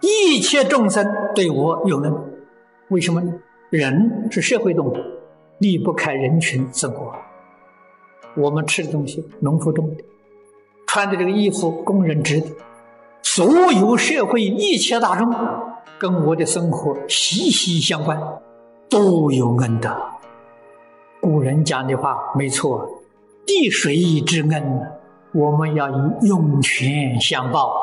一切众生对我有恩，为什么呢？人是社会动物，离不开人群生活。我们吃的东西，农夫种的；穿的这个衣服，工人织的。所有社会一切大众，跟我的生活息息相关，都有恩德。古人讲的话没错，“地水之恩”。我们要以涌泉相报啊！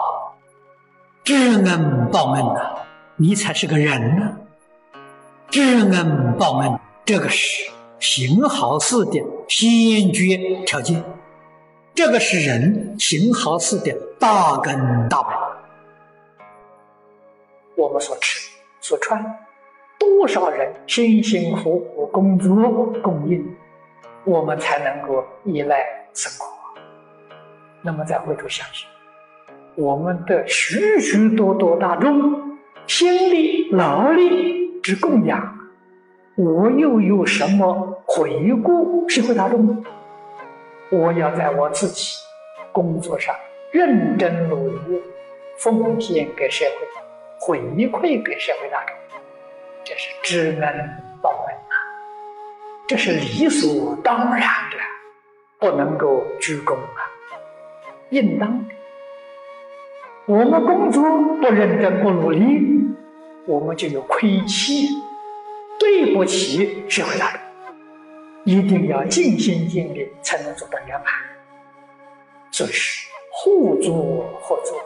知恩报恩呐，你才是个人呢。知恩报恩，这个是行好事的先决条件。这个是人行好事的大根大本。我们所吃所穿，多少人辛辛苦苦工作供应，我们才能够依赖生活。那么再回头想想，我们的许许多多大众心力劳力之供养，我又有什么回顾社会大众？我要在我自己工作上认真努力，奉献给社会，回馈给社会大众，这是知恩报恩啊！这是理所当然的，不能够鞠躬啊，应当的。我们工作不认真不努力，我们就有亏欠，对不起社会大众。一定要尽心尽力，才能做到圆满。这是互助合作，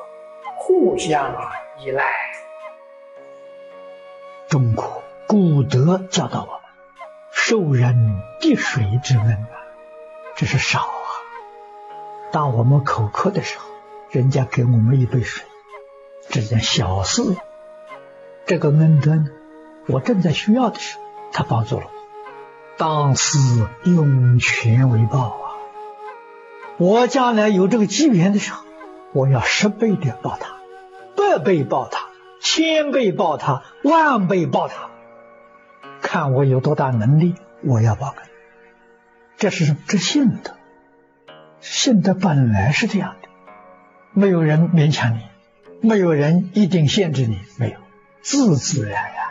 互相依赖。中国古德教导我们：受人滴水之恩啊，这是少。当我们口渴的时候，人家给我们一杯水，这件小事。这个恩德呢，我正在需要的时候，他帮助了我。当思涌泉为报啊！我将来有这个机缘的时候，我要十倍的报他，百倍报他，千倍报他，万倍报他。看我有多大能力，我要报恩。这是这信德，信德本来是这样的，没有人勉强你，没有人一定限制你，没有，自自然然。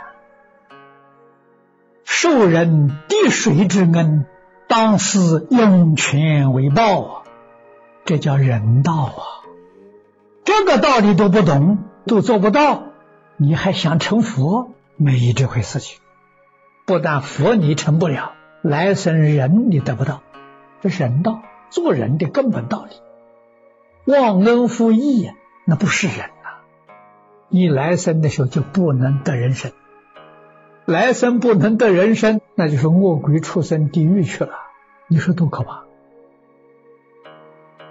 受人滴水之恩，当思涌泉为报啊！这叫人道啊！这个道理都不懂，都做不到，你还想成佛？没这回事情。不但佛你成不了，来生人你得不到。这是人道，做人的根本道理。忘恩负义呀，那不是人呐！你来生的时候就不能得人生。来生不能得人生，那就是恶鬼出生地狱去了。你说多可怕！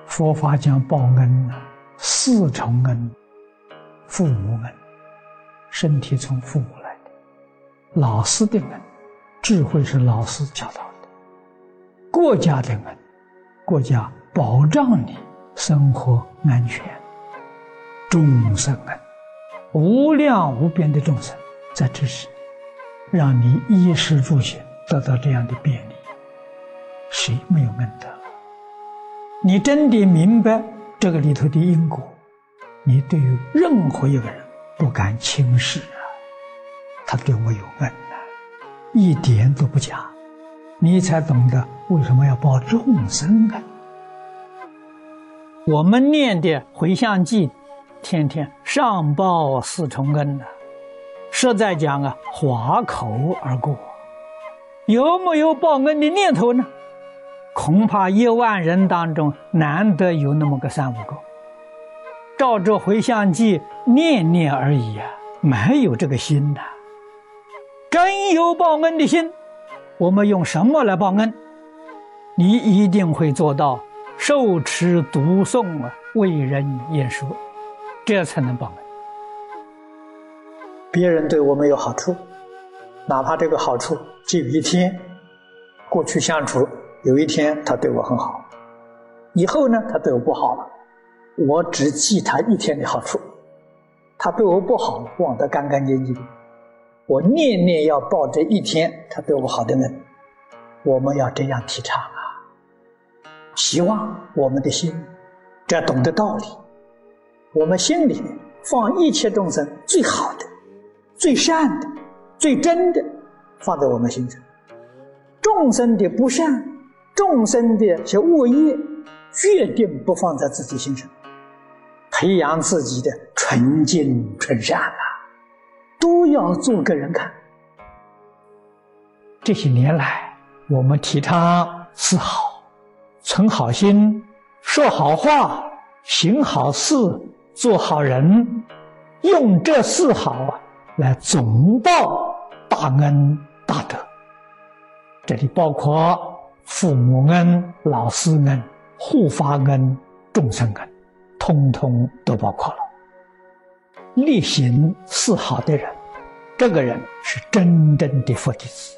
佛法讲报恩呢，四重恩：父母恩，身体从父母来的；老师的恩，智慧是老师教导的；国家的恩，国家保障你生活安全；众生啊，无量无边的众生在支持你。让你衣食住行得到这样的便利，谁没有恩德？你真的明白这个里头的因果，你对于任何一个人不敢轻视啊！他对我有恩呐，一点都不假，你才懂得为什么要报众生啊！我们念的回向记，天天上报四重恩呐。实在讲啊，划口而过，有没有报恩的念头呢？恐怕一万人当中难得有那么个三五个。照着回向记念念而已啊，没有这个心呐。真有报恩的心，我们用什么来报恩？你一定会做到受持读诵啊，为人言说，这才能报恩。别人对我们有好处，哪怕这个好处只有一天，过去相处有一天他对我很好，以后呢他对我不好了，我只记他一天的好处，他对我不好忘得干干净净，我念念要报这一天他对我好的恩，我们要这样提倡啊，希望我们的心，这懂得道理，我们心里放一切众生最好的、最善的、最真的，放在我们心上。众生的不善，众生的些恶业，决定不放在自己心上。培养自己的纯净纯善啊，都要做给人看。这些年来，我们提倡四好，存好心，说好话，行好事，做好人，用这四好啊来总报大恩大德。这里包括父母恩、老师恩、护法恩、众生恩。通通都包括了。力行四好的人，这个人是真正的佛弟子。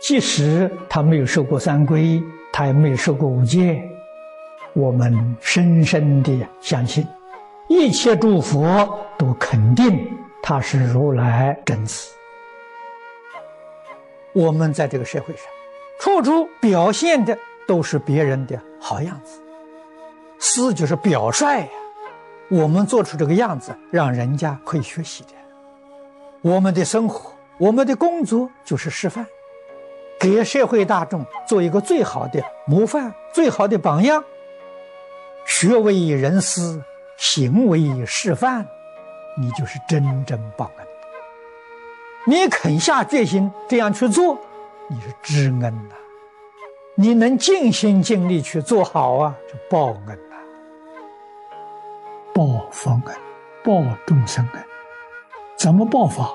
即使他没有受过三皈，他也没有受过五戒，我们深深的相信，一切诸佛都肯定他是如来真子。我们在这个社会上，处处表现的都是别人的好样子。四就是表率呀，我们做出这个样子，让人家可以学习的。我们的生活，我们的工作就是示范，给社会大众做一个最好的模范、最好的榜样。学为人师，行为示范，你就是真正报恩。你肯下决心这样去做，你是知恩呐。你能尽心尽力去做好啊，就报恩。报佛恩，报众生恩，怎么报法？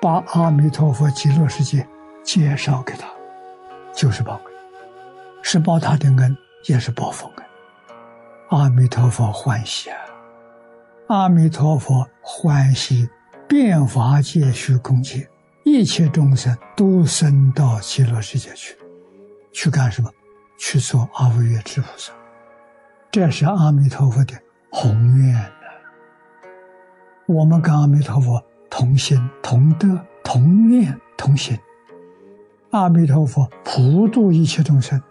把阿弥陀佛极乐世界介绍给他，就是报恩，是报他的恩，也是报佛恩。阿弥陀佛欢喜啊！阿弥陀佛欢喜，变法界、虚空界，一切众生都生到极乐世界去，去干什么？去做阿惟越之菩萨。这是阿弥陀佛的。宏愿呢？我们跟阿弥陀佛同心同德同愿同行。阿弥陀佛普度一切众生，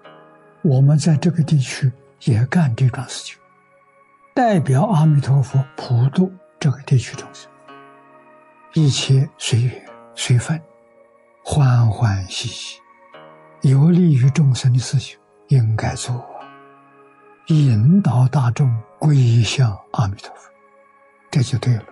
我们在这个地区也干这桩事情，代表阿弥陀佛普度这个地区众生，一切随缘随分，欢欢喜喜，有利于众生的事情应该做，引导大众。皈向阿弥陀佛，这就对了。